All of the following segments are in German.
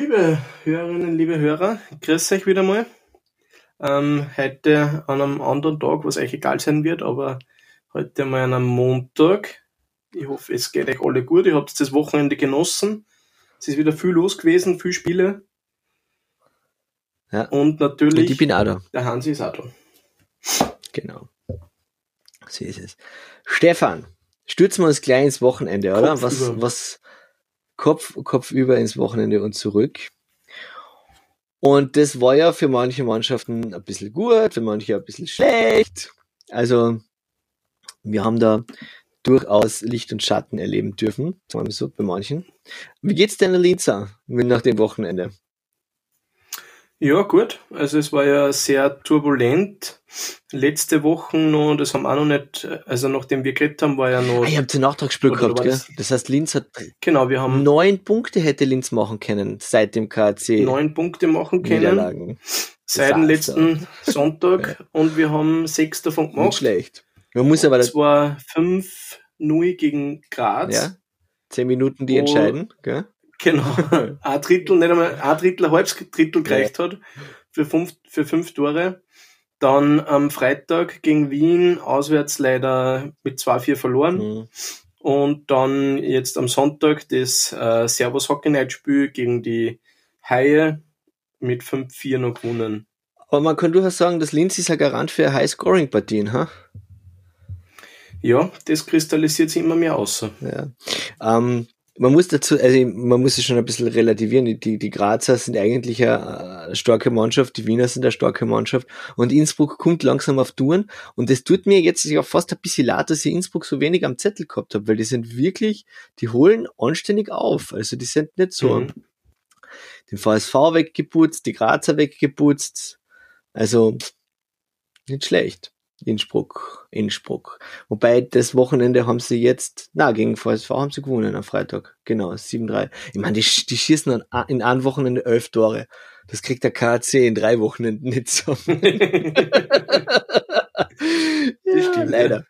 Liebe Hörerinnen, liebe Hörer, grüß euch wieder mal. Ähm, heute an einem anderen Tag, was euch egal sein wird, aber heute mal an einem Montag. Ich hoffe, es geht euch alle gut. Ihr habt das Wochenende genossen. Es ist wieder viel los gewesen, viel Spiele. Ja. Und natürlich, Und ich bin auch da. der Hansi ist auch da. Genau. So ist es. Stefan, stürzen wir uns gleich ins Wochenende, oder? Kopf was, über. was, Kopf, Kopf über ins Wochenende und zurück. Und das war ja für manche Mannschaften ein bisschen gut, für manche ein bisschen schlecht. Also, wir haben da durchaus Licht und Schatten erleben dürfen, so, bei manchen. Wie geht's denn Linzer nach dem Wochenende? Ja, gut. Also es war ja sehr turbulent. Letzte Woche noch, das haben wir auch noch nicht, also nachdem wir geredet haben, war ja noch, Ah, ihr habt ein Nachtragsspiel gehabt, gell? das- Das heißt, Linz hat genau, wir haben neun Punkte hätte Linz machen können seit dem KC neun Punkte machen können. Seit dem letzten Sonntag und wir haben sechs davon Nicht gemacht. schlecht. Man muss aber Das das, war 5-0 gegen Graz. ja, zehn Minuten die entscheiden, gell? Genau. ein Drittel, nicht einmal, ein Drittel, ein halbes Drittel gereicht hat für fünf, für fünf Tore. Dann am Freitag gegen Wien auswärts leider mit 2-4 verloren. Mhm. Und dann jetzt am Sonntag das äh, Servus Hockey Night Spiel gegen die Haie mit 5-4 noch gewonnen. Aber man kann durchaus sagen, dass Linz ist ein Garant für High-Scoring-Partien, ha? Ja, das kristallisiert sich immer mehr aus. Ja. Ähm, man muss dazu, also man muss es schon ein bisschen relativieren. Die, die, Grazer sind eigentlich eine, starke Mannschaft, die Wiener sind eine starke Mannschaft und Innsbruck kommt langsam auf Touren und das tut mir jetzt ja fast ein bisschen leid, dass ich Innsbruck so wenig am Zettel gehabt habe, weil die sind wirklich, die holen anständig auf. Also die sind nicht so Mhm. den VSV weggeputzt, die Grazer weggeputzt. Also nicht schlecht. Innsbruck, Innsbruck. Wobei das Wochenende haben sie jetzt, na, gegen VSV haben sie gewonnen am Freitag. Genau, 7-3. Ich meine, die, die schießen an, in einem Wochenende elf Tore. Das kriegt der KC in drei Wochenenden nicht so. das stimmt. leider.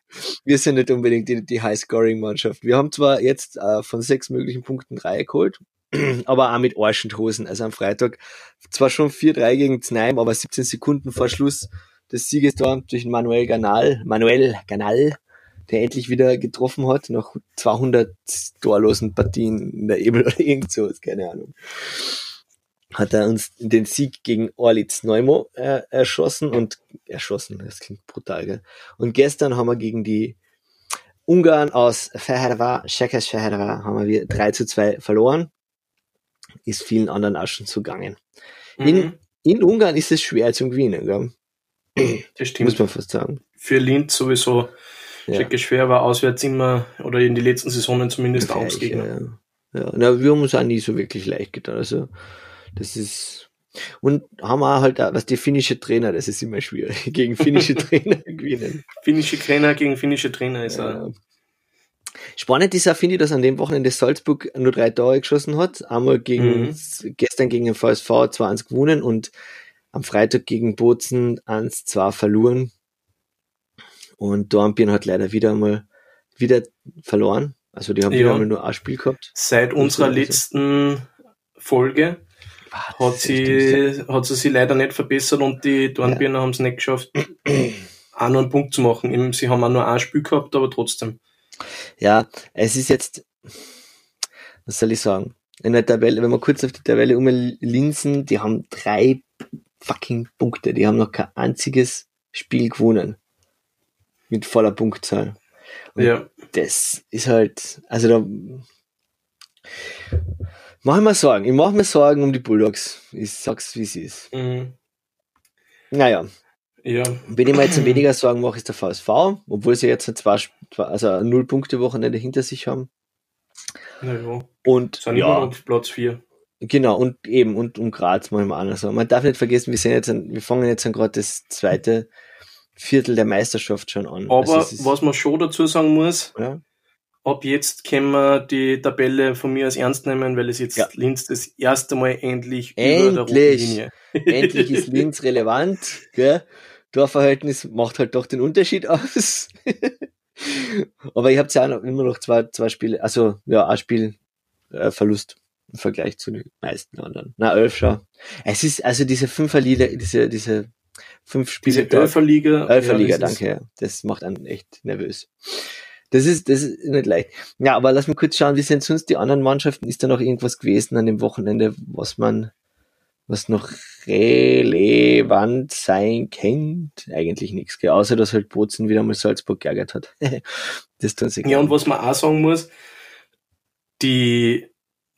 Wir sind nicht unbedingt die, die High-Scoring-Mannschaft. Wir haben zwar jetzt äh, von sechs möglichen Punkten drei geholt, aber auch mit Arsch und Hosen. Also am Freitag zwar schon 4-3 gegen Znaim, aber 17 Sekunden vor Schluss des Sieges da durch Manuel Ganal, Manuel Ganal, der endlich wieder getroffen hat, nach 200 torlosen Partien in der Ebel oder irgend sowas, keine Ahnung. Hat er uns den Sieg gegen Orlitz Neumo äh, erschossen und erschossen, das klingt brutal, gell? Und gestern haben wir gegen die Ungarn aus Fehervar, Shekes Fehervar, haben wir 3 zu 2 verloren. Ist vielen anderen auch schon zugangen. In, Mhm, in Ungarn ist es schwer zu gewinnen, gell? Das stimmt. muss man fast sagen. Für Linz sowieso Ja. Schwer war auswärts immer, oder in die letzten Saisonen zumindest Ja, Angstgegner. ja, ja. Na, wir haben uns auch nie so wirklich leicht getan. Also, das ist, und haben auch halt, auch, was die finnische Trainer, das ist immer schwierig, gegen finnische Trainer gewinnen. Finnische Trainer gegen finnische Trainer ist Ja. auch. Spannend ist auch, finde ich, dass an dem Wochenende Salzburg nur drei Tore geschossen hat. Einmal gegen, Mhm. gestern gegen den VSV 2-1 gewonnen und Freitag gegen Bozen 1-2 verloren. Und Dornbirn hat leider wieder einmal wieder verloren. Also die haben wieder Ja. einmal nur ein Spiel gehabt. Seit unserer also- letzten Folge hat sie, hat sie sich leider nicht verbessert und die Dornbirner haben es nicht geschafft, auch nur einen Punkt zu machen. Eben, Sie haben auch nur ein Spiel gehabt, aber trotzdem. Ja, es ist jetzt, was soll ich sagen? In der Tabelle, wenn wir kurz auf die Tabelle umlinsen, die haben drei fucking Punkte. Die haben noch kein einziges Spiel gewonnen. Mit voller Punktzahl. Und Ja, das ist halt, also da, mach ich mir Sorgen. Ich mache mir Sorgen um die Bulldogs. Ich sag's, wie es ist. mhm. Naja, ja, wenn ich mir jetzt weniger Sorgen mache, ist der VSV, obwohl sie jetzt zwei, zwei also ein Null-Punkte-Wochenende hinter sich haben. naja. Und Sind immer noch auf Platz 4. Genau, und eben, und um Graz mal an. Also man darf nicht vergessen, wir sind jetzt, an, wir fangen jetzt an gerade das zweite Viertel der Meisterschaft schon an. Aber also was man schon dazu sagen muss, ja, ab jetzt können wir die Tabelle von mir als ernst nehmen, weil es jetzt Ja. Linz das erste Mal endlich, über der roten Endlich. Linie. endlich ist Linz relevant, gell? Torverhältnis macht halt doch den Unterschied aus. Aber ihr habt ja immer noch zwei, zwei Spiele, also ja, ein Spiel äh, Verlust im Vergleich zu den meisten anderen. Na, elf schon. Es ist also diese Fünferliga, diese, diese fünf Spiele. Diese Elferliga. Elferliga, ja, danke. Ja. Das macht einen echt nervös. Das ist, das ist nicht leicht. Ja, aber lass mal kurz schauen, wie sind sonst die anderen Mannschaften? Ist da noch irgendwas gewesen an dem Wochenende, was man, was noch relevant sein könnte? Eigentlich nichts, gell? außer dass halt Bozen wieder mal Salzburg geärgert hat. das tun sie. Ja, und was man auch sagen muss, die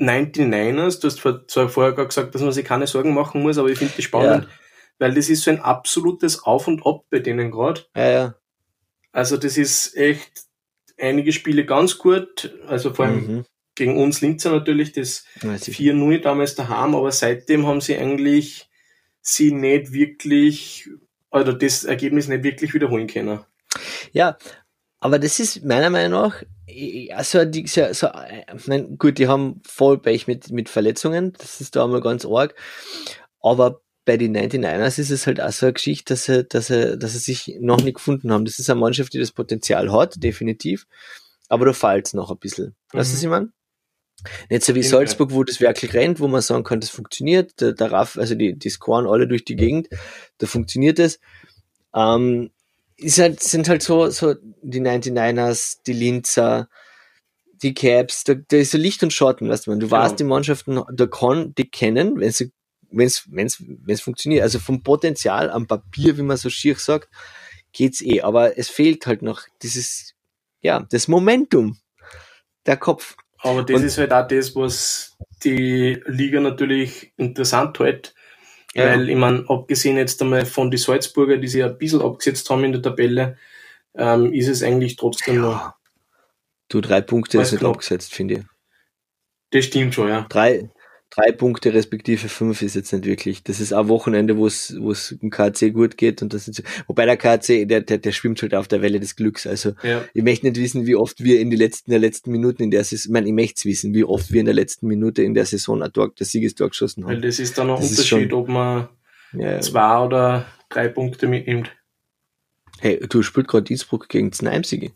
99ers, du hast zwar vorher gerade gesagt, dass man sich keine Sorgen machen muss, aber ich finde das spannend, ja. weil das ist so ein absolutes Auf und Ab bei denen gerade. Ja, ja. Also das ist echt einige Spiele ganz gut, also vor allem mhm. gegen uns Linzer natürlich das 4-0 damals daheim, aber seitdem haben sie eigentlich sie nicht wirklich, oder das Ergebnis nicht wirklich wiederholen können. Ja, aber das ist meiner Meinung nach, also, die, so, so, nein, gut, die haben voll Pech mit, mit Verletzungen, das ist da einmal ganz arg, aber bei den 99ers ist es halt auch so eine Geschichte, dass sie, dass sie, dass sie sich noch nicht gefunden haben. Das ist eine Mannschaft, die das Potenzial hat, definitiv. Aber da fällt es noch ein bisschen. Mhm. Weißt du, was ich meine? Nicht so wie Salzburg, wo das wirklich rennt, wo man sagen kann, das funktioniert. Der, der Raff, also die, die scoren alle durch die Gegend, da funktioniert es. Ähm, ist halt, sind halt so, so die 99ers, die Linzer, die Caps, da, da ist so Licht und Schatten, weißt du, man. Du genau. weißt die Mannschaften, da kann die kennen, wenn sie wenn es wenn's, wenn's funktioniert. Also vom Potenzial am Papier, wie man so schier sagt, geht's eh. Aber es fehlt halt noch dieses, ja, das Momentum, der Kopf. Aber das Und, ist halt auch das, was die Liga natürlich interessant hält. Ja. Weil, ich meine, abgesehen jetzt einmal von die Salzburger, die sich ein bisschen abgesetzt haben in der Tabelle, ähm, ist es eigentlich trotzdem ja. noch. Du, drei Punkte ist nicht abgesetzt, finde ich. Das stimmt schon, ja. Drei, drei Punkte respektive fünf ist jetzt nicht wirklich. Das ist ein Wochenende, wo es wo es im KC gut geht und das ist, wobei der KC, der, der, der schwimmt halt auf der Welle des Glücks. Also ja. ich möchte nicht wissen, wie oft wir in die letzten, der letzten Minuten in der Saison, ich meine, ich möchte wissen, wie oft wir in der letzten Minute in der Saison ein Tor, das Siegestor geschossen haben. Weil das ist dann ein das Unterschied, schon, ob man ja, zwei oder drei Punkte mitnimmt. Hey, du spielst gerade Innsbruck gegen Znaimsigi.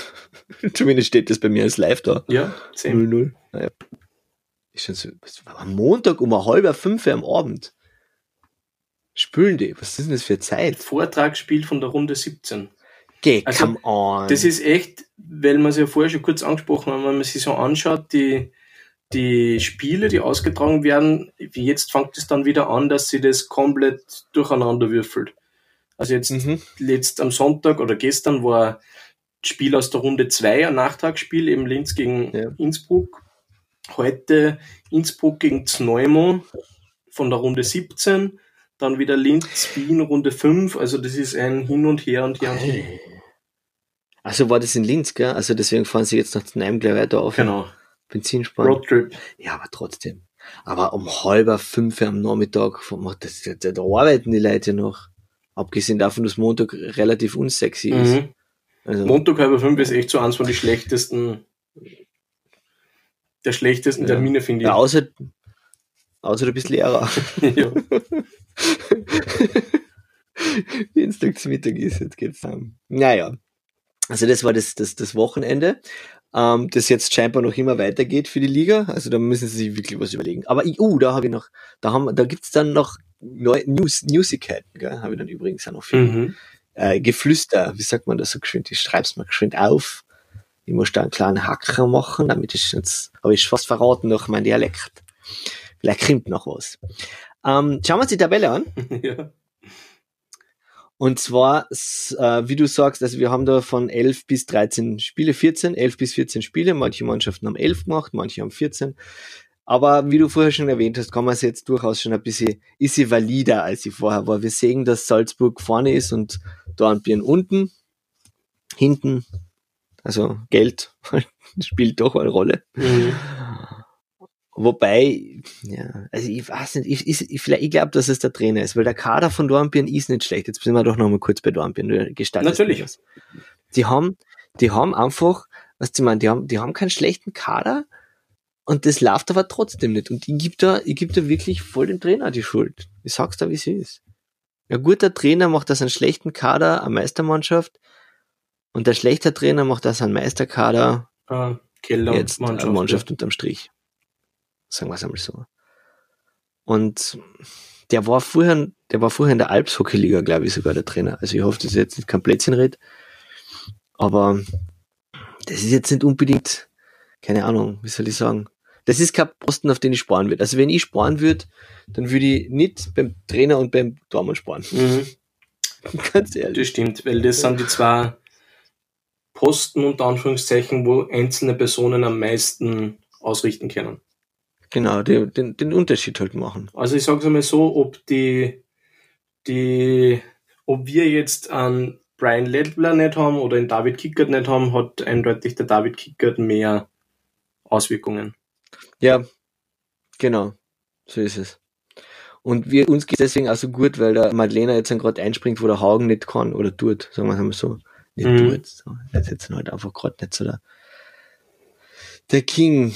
Zumindest steht das bei mir als live da. Ja, 0-0. Naja schon so, am Montag um halb fünf am Abend. Spülen die, was ist denn das für Zeit? Vortragsspiel von der Runde 17. Geh, also, come on. Das ist echt, weil man es ja vorher schon kurz angesprochen hat, wenn man sich so anschaut, die, die Spiele, die ausgetragen werden, wie jetzt fängt es dann wieder an, dass sie das komplett durcheinander würfelt. Also jetzt, mhm. letzt am Sonntag oder gestern war Spiel aus der Runde 2, ein Nachtragsspiel, eben Linz gegen ja. Innsbruck heute Innsbruck gegen Zneumo von der Runde 17, dann wieder Linz, Wien, Runde 5, also das ist ein Hin und Her und Her und Her. Also war das in Linz, gell? Also deswegen fahren sie jetzt nach Znaim gleich weiter auf. Genau. Benzinsparen. Roadtrip. Ja, aber trotzdem. Aber um halber fünf am Nachmittag, das, das, da arbeiten die Leute noch. Abgesehen davon, dass Montag relativ unsexy ist. Mhm. Also, Montag halber fünf ist echt so eins von den schlechtesten der schlechtesten ja. Termine, finde ich. Ja, außer, außer du bist Lehrer. ja. Dienstag zum Mittag ist, jetzt geht's um. Naja. Also das war das, das, das Wochenende, ähm, das jetzt scheinbar noch immer weitergeht für die Liga. Also da müssen sie sich wirklich was überlegen. Aber uh, da habe ich noch, da haben, da gibt's dann noch neue News, Newsigkeiten, gell? Habe ich dann übrigens auch noch viel. Mhm. Äh, Geflüster, wie sagt man das so geschwind? Ich schreib's mal geschwind auf. Ich muss da einen kleinen Hacker machen, damit ist jetzt, habe ich fast verraten durch mein Dialekt. Vielleicht kommt noch was. Ähm, schauen wir uns die Tabelle an. ja. Und zwar, äh, wie du sagst, also wir haben da von 11 bis 13 Spiele, 14, 11 bis 14 Spiele. Manche Mannschaften haben 11 gemacht, manche haben 14. Aber wie du vorher schon erwähnt hast, kann man es jetzt durchaus schon ein bisschen, ist sie valider, als sie vorher war. Wir sehen, dass Salzburg vorne ist und Dornbirn unten. Hinten also Geld spielt doch eine Rolle. Mhm. Wobei, ja, also ich weiß nicht, ich, ich, ich, ich glaube, dass es der Trainer ist, weil der Kader von Dornbirn ist nicht schlecht. Jetzt sind wir doch noch mal kurz bei Dornbirn gestaltet. Natürlich. Die haben, die haben einfach, was sie meinen, die haben, die haben keinen schlechten Kader und das läuft aber trotzdem nicht. Und ich gebe da, ich gebe da wirklich voll dem Trainer die Schuld. Ich sag's da, wie es ist. Ein guter Trainer macht das einen schlechten Kader, eine Meistermannschaft, und der schlechte Trainer macht das an Meisterkader. Ah, Keller jetzt Mannschaft, Mannschaft unterm Strich. sagen wir es einmal so. Und der war vorher, der war vorher in der Alps Hockey Liga, glaube ich, sogar der Trainer. Also ich hoffe, dass ich jetzt nicht kein Plätzchen red. Aber das ist jetzt nicht unbedingt, keine Ahnung, wie soll ich sagen. Das ist kein Posten, auf den ich sparen würde. Also wenn ich sparen würde, dann würde ich nicht beim Trainer und beim Dormann sparen. Mhm. Ganz ehrlich. Das stimmt, weil das sind die zwei Posten unter Anführungszeichen, wo einzelne Personen am meisten ausrichten können. Genau, den, den, den Unterschied halt machen. Also ich sage es einmal so, ob die, die, ob wir jetzt einen Brian Ledler nicht haben oder einen David Kickert nicht haben, hat eindeutig der David Kickert mehr Auswirkungen. Ja, genau. So ist es. Und wir, uns geht deswegen auch so gut, weil der Madlena jetzt gerade einspringt, wo der Hagen nicht kann oder tut, sagen wir es einmal so. Nicht Mhm. tut. So. Er ist jetzt halt einfach gerade nicht so der, der King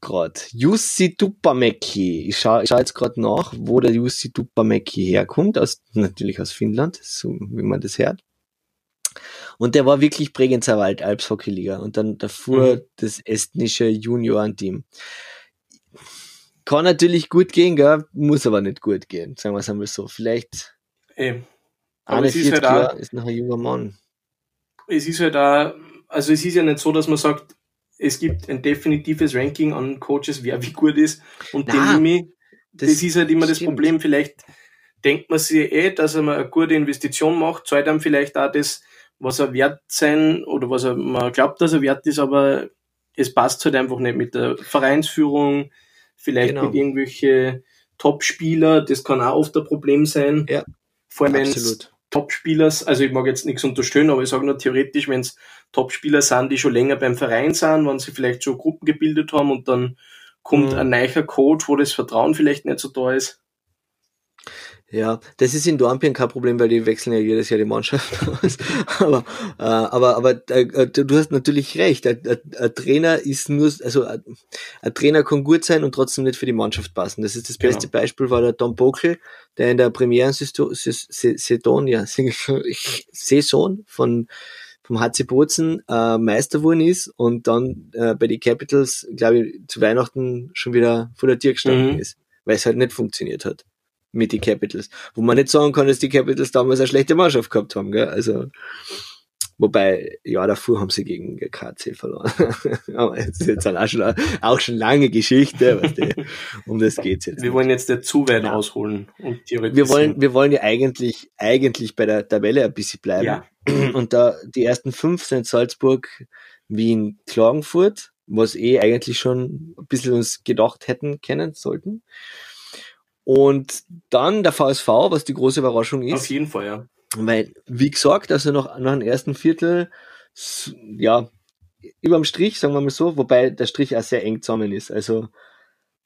grad. Jussi Tupamäki. Ich schaue schau jetzt gerade nach, wo der Jussi Tupamäki herkommt. Aus, natürlich aus Finnland, so wie man das hört. Und der war wirklich Bregenzer Wald, Alps Hockey Liga. Und dann davor Mhm. das estnische Juniorenteam. Kann natürlich gut gehen, gell? muss aber nicht gut gehen, sagen wir es einmal so. Vielleicht Ey. Aber es 41 ist halt auch, ist noch ein junger Mann. Es ist halt auch, also es ist ja nicht so, dass man sagt, es gibt ein definitives Ranking an Coaches, wer wie gut ist und Na, den nehme ich. Das, ist halt immer das. Problem. Vielleicht denkt man sich eh, dass er mal eine gute Investition macht, zahlt einem vielleicht auch das, was er wert sein oder was er man glaubt, dass er wert ist, aber es passt halt einfach nicht mit der Vereinsführung, vielleicht Genau. mit irgendwelche Top-Spieler, das kann auch oft ein Problem sein. Ja, Vor allem wenn es Absolut. Top-Spieler, also ich mag jetzt nichts unterstellen, aber ich sage nur theoretisch, wenn es Top-Spieler sind, die schon länger beim Verein sind, wenn sie vielleicht schon Gruppen gebildet haben und dann kommt Mhm. ein neuer Coach, wo das Vertrauen vielleicht nicht so da ist. Ja, das ist in Dornbirn kein Problem, weil die wechseln ja jedes Jahr die Mannschaft aus. aber, äh, aber, aber äh, äh, du hast natürlich recht. Ein, ein, Trainer ist nur, also ein, ein Trainer kann gut sein und trotzdem nicht für die Mannschaft passen. Das ist das beste Genau. Beispiel war der Tom Bokel, der in der Premieren-Saison ja, Saison von vom HC Bozen äh, Meister geworden ist und dann äh, bei den Capitals, glaube ich, zu Weihnachten schon wieder vor der Tür gestanden Mhm. ist, weil es halt nicht funktioniert hat mit den Capitals. Wo man nicht sagen kann, dass die Capitals damals eine schlechte Mannschaft gehabt haben, gell? Also, wobei, ja, davor haben sie gegen KC verloren. Aber das ist jetzt auch schon, auch schon lange Geschichte, weißt du, um das geht's jetzt. Wir nicht. wollen jetzt nicht zu weit Ja. ausholen und theoretisch. wir wollen, wir wollen ja eigentlich, eigentlich bei der Tabelle ein bisschen bleiben. ja, Und da, die ersten fünf sind Salzburg, Wien, Klagenfurt, was eh eigentlich schon ein bisschen uns gedacht hätten, kennen sollten. Und dann der VSV, was die große Überraschung auf ist, jeden Fall, ja. weil, wie gesagt, also noch, nach dem ersten Viertel, ja, überm Strich, sagen wir mal so, wobei der Strich auch sehr eng zusammen ist. Also,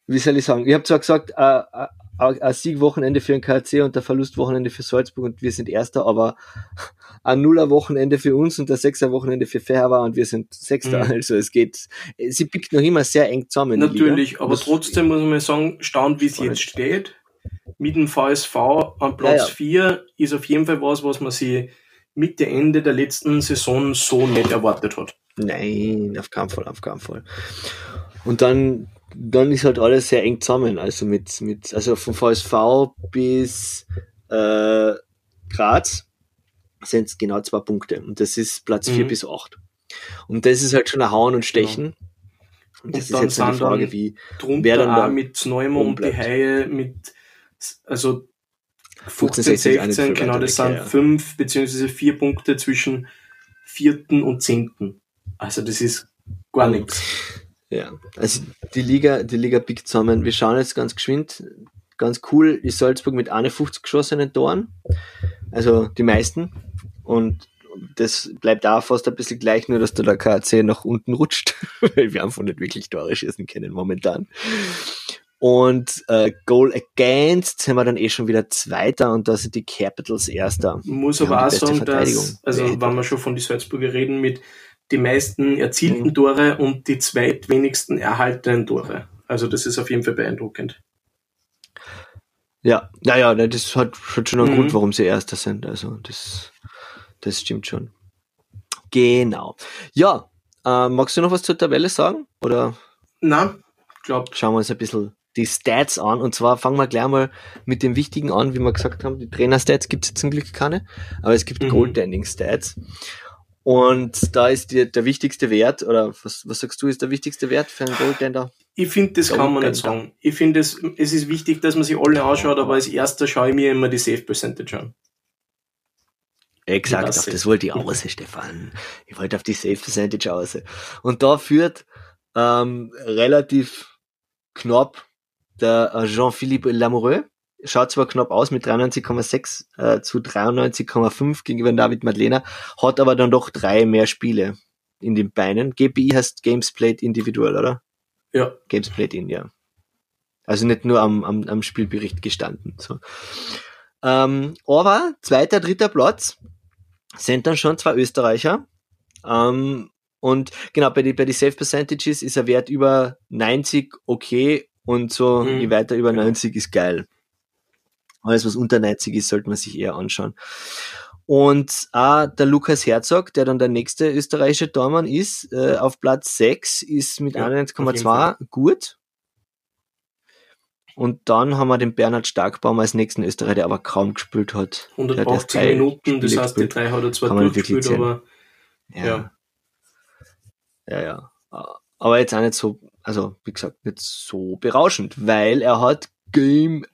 wie soll ich sagen? Ich habe zwar gesagt, äh, äh, ein Siegwochenende für den KC und der Verlustwochenende für Salzburg und wir sind Erster, aber ein Nuller-Wochenende für uns und der Sechser-Wochenende für Ferber und wir sind Sechster. Mhm. Also es geht, sie pickt noch immer sehr eng zusammen. Natürlich, aber trotzdem muss man sagen, staunt, wie es jetzt steht. Mit dem VSV an Platz Ja, ja. 4 ist auf jeden Fall was, was man sich Mitte, Ende der letzten Saison so nicht erwartet hat. Nein, auf keinen Fall, auf keinen Fall. Und dann, dann ist halt alles sehr eng zusammen. Also mit, mit, also vom VSV bis äh, Graz sind es genau zwei Punkte. Und das ist Platz vier Mhm. bis acht. Und das ist halt schon ein Hauen und Stechen. Und das Und ist dann jetzt eine Frage, wie, Wer dann da mit Neumann und die. Haie mit, also 15, 15, 16 ist auch nicht 16, viel genau, das sind ja. fünf beziehungsweise vier Punkte zwischen vierten und zehnten. Also das ist gar nichts. Ja, also die Liga, die Liga pickt zusammen. Wir schauen jetzt ganz geschwind. Ganz cool ist Salzburg mit 51 geschossenen Toren. Also die meisten. Und das bleibt auch fast ein bisschen gleich, nur dass da der KAC nach unten rutscht, weil wir einfach nicht wirklich Tore schießen können momentan. Und äh, Goal Against sind wir dann eh schon wieder Zweiter und da sind die Capitals Erster. Muss Wir aber auch sagen, dass, also Nee, wenn wir schon von die Salzburger reden, mit die meisten erzielten Mhm. Tore und die zweitwenigsten erhaltenen Tore. Also das ist auf jeden Fall beeindruckend. Ja, naja, ne, das hat, hat schon einen Mhm. Grund, warum sie Erster sind. Also das, das stimmt schon. Genau. Ja, äh, magst du noch was zur Tabelle sagen? Oder? Na, glaube. Schauen wir uns ein bisschen die Stats an. Und zwar fangen wir gleich mal mit dem Wichtigen an, wie wir gesagt haben. Die Trainer-Stats gibt es zum Glück keine, aber es gibt mhm. Goaltending-Stats. Und da ist die, der wichtigste Wert, oder was, was sagst du, ist der wichtigste Wert für einen Goaltender? Ich finde, das kann man nicht sagen. Ich finde, es, es ist wichtig, dass man sich alle anschaut, aber als erster schaue ich mir immer die Safe Percentage an. Exakt, auf das wollte ich aus, Stefan. Ich wollte auf die Safe Percentage aus. Und da führt ähm, relativ knapp der äh, Jean-Philippe Lamoureux. Schaut zwar knapp aus mit 93,6 äh, zu 93,5 gegenüber David Madlena, hat aber dann doch drei mehr Spiele in den Beinen. GPI heißt Games Played individuell, oder? Ja. Games Played in, ja. Also nicht nur am, am, am Spielbericht gestanden. So. Ähm, aber zweiter, dritter Platz sind dann schon zwei Österreicher. Ähm, und genau, bei den bei die Safe Percentages ist ein Wert über 90 okay und so mhm. je weiter über 90 ist geil. Alles, was unter 90 ist, sollte man sich eher anschauen. Und auch der Lukas Herzog, der dann der nächste österreichische Tormann ist, äh, auf Platz 6, ist mit ja, 91,2 gut. Und dann haben wir den Bernhard Starkbaum als nächsten Österreicher, der aber kaum gespielt hat. 180 Minuten, das heißt, die drei hat er zwar durchgespielt, aber ja. ja. Ja, ja. Aber jetzt auch nicht so, also wie gesagt, nicht so berauschend, weil er hat Game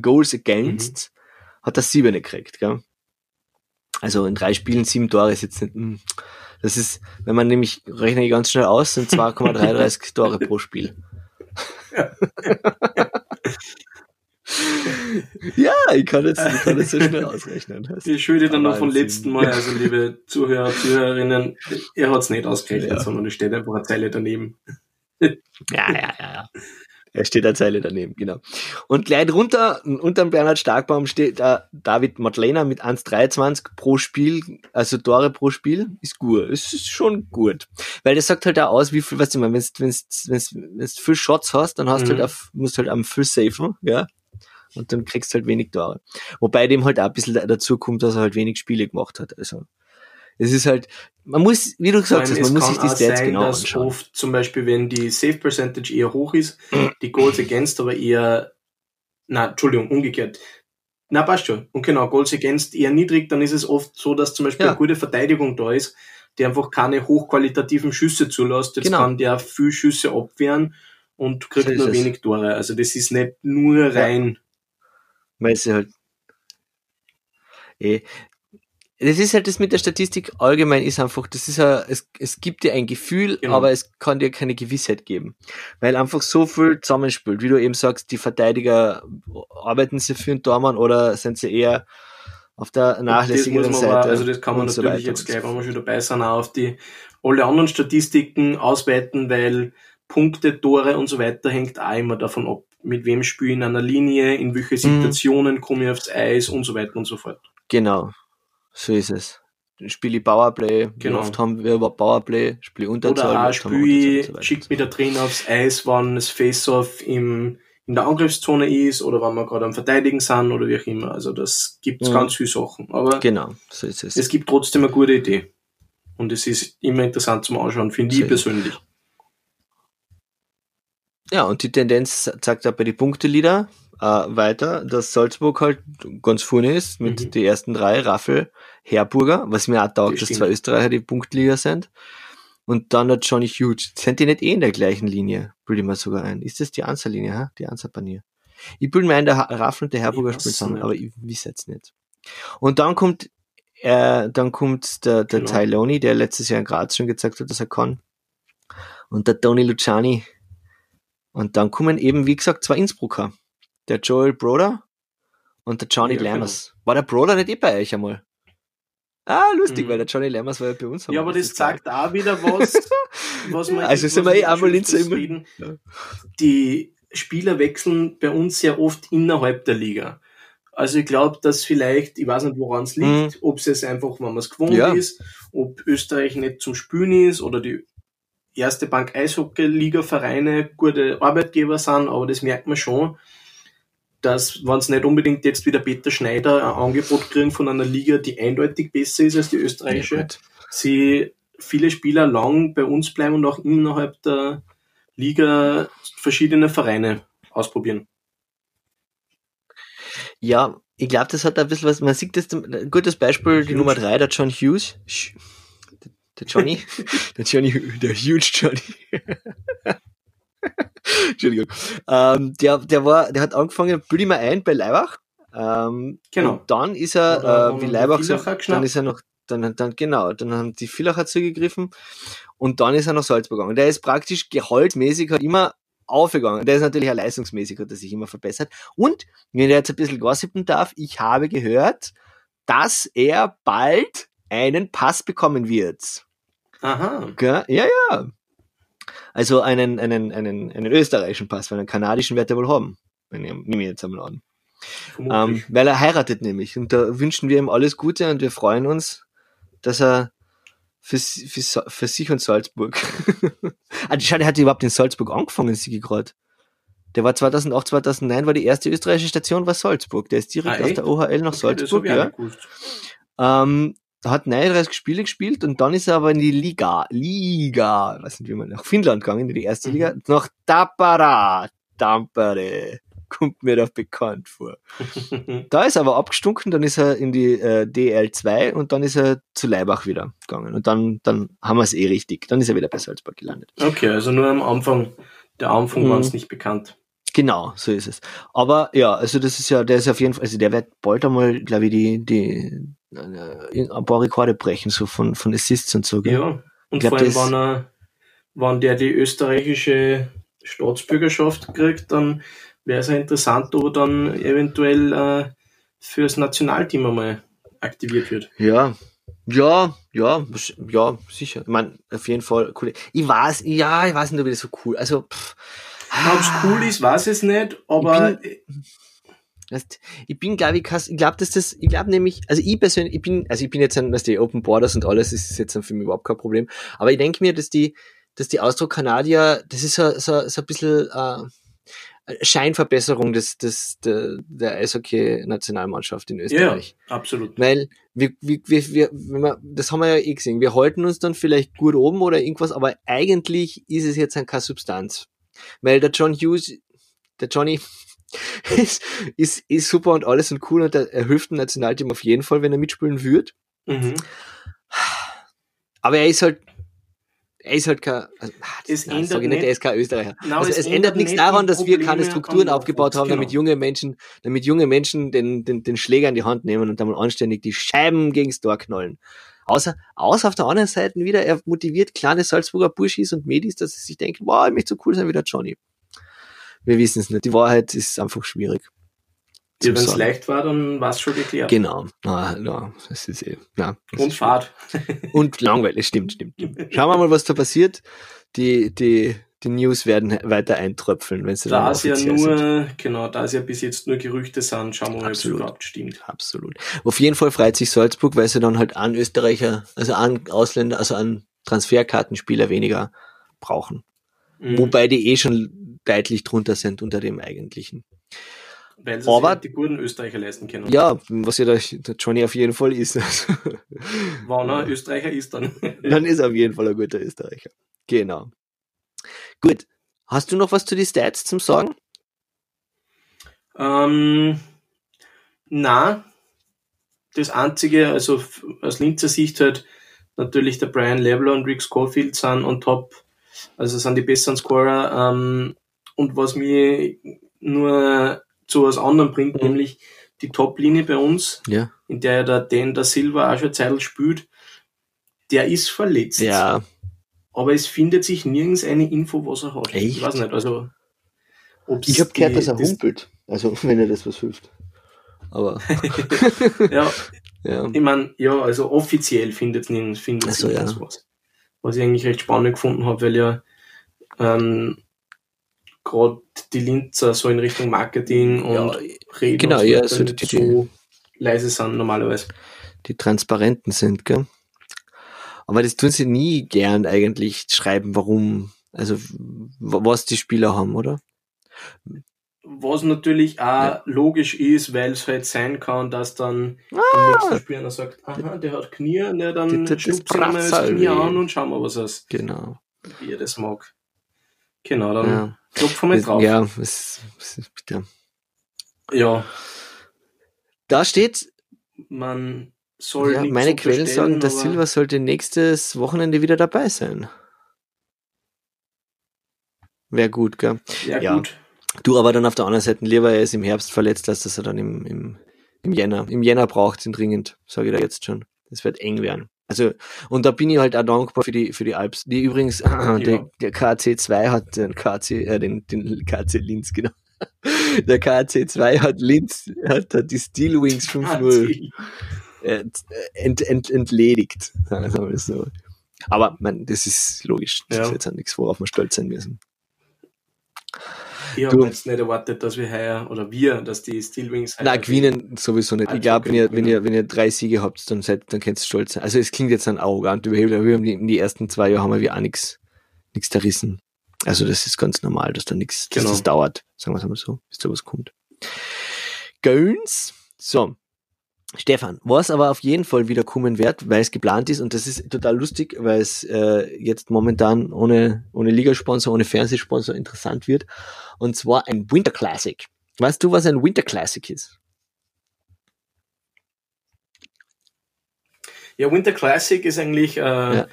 Goals Against, mhm. hat er sieben gekriegt, gell? Also in drei Spielen sieben Tore ist jetzt nicht, mh. Hm. das ist, wenn man nämlich rechne ich ganz schnell aus, sind 2,33 Tore pro Spiel. Ja. ja, ich kann jetzt, ich kann jetzt so schnell ausrechnen. Ich schulde dann noch vom letzten Mal, also liebe Zuhörer, Zuhörerinnen, er hat es nicht ausgerechnet, ja. sondern es steht einfach eine Zeile daneben. Ja, ja, ja, ja. Er steht eine Zeile daneben, genau. Und gleich drunter, unter dem Bernhard Starkbaum steht äh, David Madlena mit 1,23 pro Spiel, also Tore pro Spiel, ist gut. Es ist schon gut. Weil das sagt halt auch aus, wie viel, weißt du, wenn du wenn's, wenn's, wenn's viel Shots hast, dann hast mhm. du halt auf, musst halt am viel safen, ja. Und dann kriegst du halt wenig Tore. Wobei dem halt auch ein bisschen dazu kommt, dass er halt wenig Spiele gemacht hat. Also es ist halt, man muss, wie du gesagt hast, man muss sich die Stats sein, genau dass anschauen. oft zum Beispiel, wenn die Save Percentage eher hoch ist, die Goals against aber eher, na, Entschuldigung, umgekehrt. Na, passt schon. Und genau, Goals against eher niedrig, dann ist es oft so, dass zum Beispiel ja. eine gute Verteidigung da ist, die einfach keine hochqualitativen Schüsse zulässt. Jetzt genau. kann der viel Schüsse abwehren und kriegt so nur wenig Tore. Also das ist nicht nur rein. Ja. Weil sie halt eh, das ist halt das mit der Statistik allgemein ist einfach, das ist ja, es, es gibt dir ein Gefühl, genau. aber es kann dir keine Gewissheit geben. Weil einfach so viel zusammenspielt. Wie du eben sagst, die Verteidiger arbeiten sie für einen Tormann oder sind sie eher auf der nachlässigeren Seite. Aber, also das kann man natürlich so jetzt gleich, wenn wir schon dabei sind, auch auf die alle anderen Statistiken ausweiten, weil Punkte, Tore und so weiter hängt auch immer davon ab, mit wem spiele ich in einer Linie, in welche mhm. Situationen komme ich aufs Eis und so weiter und so fort. Genau, so ist es. Spiele ich Powerplay, genau. oft haben wir über Powerplay, spiele Unterzahl. Oder auch spiele, so schickt mir der Trainer aufs Eis, wann das Face-Off im, in der Angriffszone ist oder wann wir gerade am Verteidigen sind oder wie auch immer. Also das gibt's mhm. ganz viele Sachen. Aber genau, so ist es. Es gibt trotzdem eine gute Idee. Und es ist immer interessant zum Anschauen, finde so ich persönlich. Ja, und die Tendenz zeigt bei den Punktelieder äh, weiter, dass Salzburg halt ganz vorne ist mit mhm. die ersten drei, Raffel, Herburger, was mir auch taugt, dass zwei Österreicher die Punktliga sind. Und dann hat Johnny Huge. Sind die nicht eh in der gleichen Linie? Bilde ich mir sogar ein. Ist das die Ansatzlinie, ha? Die Ansatzpanier? Ich bilde mir ein, der Raffel und der Herburger spielen zusammen, aber ich weiß jetzt nicht. Und dann kommt, äh, dann kommt der, der genau. Tyloni, der letztes Jahr in Graz schon gezeigt hat, dass er kann. Und der Tony Luciani. Und dann kommen eben, wie gesagt, zwei Innsbrucker der Joel Broder und der Johnny ja, Lammers. Genau. War der Broder nicht eh bei euch einmal? Ah, lustig, mhm. weil der Johnny Lammers war ja bei uns. Ja, aber das sagt auch wieder was, was man. Also sind wir eh einmal in immer. Die Spieler wechseln bei uns sehr oft innerhalb der Liga. Also ich glaube, dass vielleicht, ich weiß nicht, woran es liegt, mhm. ob es einfach, wenn man es gewohnt ja. ist, ob Österreich nicht zum Spülen ist oder die erste Bank Eishockey-Liga-Vereine gute Arbeitgeber sind, aber das merkt man schon, dass, wenn es nicht unbedingt jetzt wieder Peter Schneider ein Angebot kriegen von einer Liga, die eindeutig besser ist als die österreichische, ja, sie viele Spieler lang bei uns bleiben und auch innerhalb der, Liga verschiedene Vereine ausprobieren. Ja, ich glaube, das hat ein bisschen was, man sieht das, ein gutes Beispiel, die. Nummer drei, der John Hughes, der Johnny, der Johnny, der Huge Johnny. Entschuldigung. Ähm, der, der war, der hat angefangen, bilde ich mal ein, bei Leibach. Ähm, Genau. Und dann ist er, äh, wie Leibach so, dann ist er noch, dann, dann, genau, dann haben die Villacher zugegriffen und dann ist er nach Salzburg gegangen. Der ist praktisch gehaltmäßig, hat immer aufgegangen. Der ist natürlich auch leistungsmäßig, hat er sich immer verbessert. Und, wenn ich jetzt ein bisschen gossipen darf, ich habe gehört, dass er bald einen Pass bekommen wird. Aha. Ja, ja. Also einen, einen, einen, einen österreichischen Pass, weil einen kanadischen wird er wohl haben. Wenn ich, nehme ich jetzt einmal an. Ähm, weil er heiratet nämlich. Und da wünschen wir ihm alles Gute und wir freuen uns, dass er für, für, für sich und Salzburg. ah, schau, der hat überhaupt in Salzburg angefangen, Sigi gerade. Der war 2008, 2009 war die erste österreichische Station war Salzburg. Der ist direkt Ah, aus der OHL nach Okay, Salzburg, auch ja. Ähm, hat 39 Spiele gespielt und dann ist er aber in die Liga, Liga, weiß nicht wie man, nach Finnland gegangen, in die erste Mhm. Liga, nach Tappara, Tampere, kommt mir doch bekannt vor. Da ist er aber abgestunken, dann ist er in die äh, DL2 und dann ist er zu Leibach wieder gegangen und dann, dann haben wir es eh richtig, dann ist er wieder bei Salzburg gelandet. okay, also nur am Anfang, der Anfang Mhm. war uns nicht bekannt. Genau, so ist es. Aber ja, also das ist ja, der ist auf jeden Fall, also der wird bald einmal, glaube ich, die, die äh, ein paar Rekorde brechen, so von, von Assists und so. Gell? Ja, und glaub, vor allem, wenn, er, wenn der die österreichische Staatsbürgerschaft kriegt, dann wäre es ja interessant, ob er dann eventuell äh, fürs Nationalteam einmal aktiviert wird. Ja, ja, ja, ja, sicher. Ich meine, auf jeden Fall cool. Ich weiß, ja, ich weiß nicht, ob ich das so cool. Also, Ob es cool ist, weiß ich nicht, aber Weißt, ich bin, glaube ich, kass- ich glaube, dass das, ich glaube nämlich, also ich persönlich, ich bin, also ich bin jetzt ein, dass die Open Borders und alles ist jetzt für mich überhaupt kein Problem. Aber ich denke mir, dass die, dass die Austro-Kanadier, das ist so, so, so ein bisschen äh, Scheinverbesserung des, des, der, der Eishockey-Nationalmannschaft in ja, Österreich. absolut. Weil wir, wir, wir, wenn wir, das haben wir ja eh gesehen, wir halten uns dann vielleicht gut oben oder irgendwas, aber eigentlich ist es jetzt keine Substanz. Weil der John Hughes, der Johnny ist, ist, ist super und alles und cool und er, er hilft dem Nationalteam auf jeden Fall, wenn er mitspielen wird. Mhm. Aber er ist halt, er ist halt kein, also, ah, das, Es nein, ändert nicht, er ist kein Österreicher. Nein, also es es, ändert ändert nichts nicht daran, dass wir keine Strukturen aufgebaut Nachwuchs, haben, damit genau. junge Menschen, damit junge Menschen den, den, den Schläger in die Hand nehmen und dann mal anständig die Scheiben gegens Tor knallen. Außer, außer auf der anderen Seite wieder, er motiviert kleine Salzburger Burschis und Medis, dass sie sich denken, wow, ich möchte so cool sein wie der Johnny. Wir wissen es nicht. Die Wahrheit ist einfach schwierig. Ja, Wenn es leicht war, dann war es schon geklärt. Genau. Ah, ja, das ist eh, ja. das Und Fahrt. und langweilig, stimmt, stimmt. Schauen wir mal, was da passiert. Die, die, die News werden weiter eintröpfeln, wenn sie Da dann ja offiziell sind. nur, genau, da es ja bis jetzt nur Gerüchte sind, schauen wir mal, ob es überhaupt stimmt. Absolut. Auf jeden Fall freut sich Salzburg, weil sie dann halt an Österreicher, also an Ausländer, also an Transferkartenspieler weniger brauchen. Mhm. Wobei die eh schon deutlich drunter sind unter dem eigentlichen. Weil sie aber- die guten Österreicher leisten können. Ja, was ja der, der Johnny auf jeden Fall ist. Wenn er Österreicher ist, dann. dann ist er auf jeden Fall ein guter Österreicher. Genau. Gut. Hast du noch was zu den Stats zum Sagen? ähm, na, das einzige, also aus Linzer Sicht halt natürlich der Brian Leveler und Rick Schofield sind on top, also sind die besseren Scorer. Ähm, und was mir nur zu was anderem bringt, Mhm. nämlich die Top-Linie bei uns, Ja. in der ja der Dan da Silva auch schon Zeitl spielt, der ist verletzt. Ja, Aber es findet sich nirgends eine Info, was er hat. Echt? Ich weiß nicht, also. ob's ich habe gehört, dass er das- humpelt. Also, wenn er das was hilft. Aber, Ja, ja. ich meine, ja, also offiziell findet nirgends findet Ach so, sich ja. was. Was ich eigentlich recht spannend gefunden habe, weil ja ähm, gerade die Linzer so in Richtung Marketing und Ja, Reden genau, und ja, weiter so nicht die- so leise sind normalerweise. die Transparenten sind, gell? Aber das tun sie nie gern eigentlich schreiben, warum, also was die Spieler haben, oder? Was natürlich auch Ja. logisch ist, weil es halt sein kann, dass dann am nächsten Spiel einer sagt, aha, der hat Knie, ne, dann Ah. Schnuppt sie mal das Knie an und schauen wir, was es Genau. wie er das mag. Genau, dann Ja. Klopfen wir drauf. Ja, das, das ist bitter. ja, Da steht, man soll ja, meine Quellen sagen, der aber- Silva sollte nächstes Wochenende wieder dabei sein. Wäre gut, gell? Ja, Ja. gut. Du aber dann auf der anderen Seite lieber, er ist im Herbst verletzt, als dass er dann im, im, im Jänner. Im Jänner braucht ihn dringend, sage ich da jetzt schon. Das wird eng werden. Also, und da bin ich halt auch dankbar für die, für die Alps. Die übrigens, der, der KC2 hat den KC, äh, den, den KC Linz, genau. Der KC2 hat Linz, hat, hat die Steel Wings 5-0 äh, ent, ent, entledigt. Sagen wir mal so. Aber man, das ist logisch. Das Ja. ist jetzt auch nichts, worauf wir stolz sein müssen. Ich habe jetzt nicht erwartet, dass wir heuer, oder wir, dass die Steelwings Na, gewinnen sowieso nicht. Ich glaube, wenn ihr, wenn ihr, wenn ihr drei Siege habt, dann seid, dann könnt ihr stolz sein. Also es klingt jetzt dann arrogant überheblich, aber wir haben die, in die ersten zwei Jahre haben wir auch nichts, nichts zerrissen. Also das ist ganz normal, dass da nichts, dass Genau. das dauert. Sagen wir es mal so, bis da was kommt. Göns. So. Stefan, was aber auf jeden Fall wieder kommen wird, weil es geplant ist und das ist total lustig, weil es äh, jetzt momentan ohne, ohne Ligasponsor, ohne Fernsehsponsor interessant wird. Und zwar ein Winter Classic. Weißt du, was ein Winter Classic ist? Ja, Winter Classic ist eigentlich äh, Ja.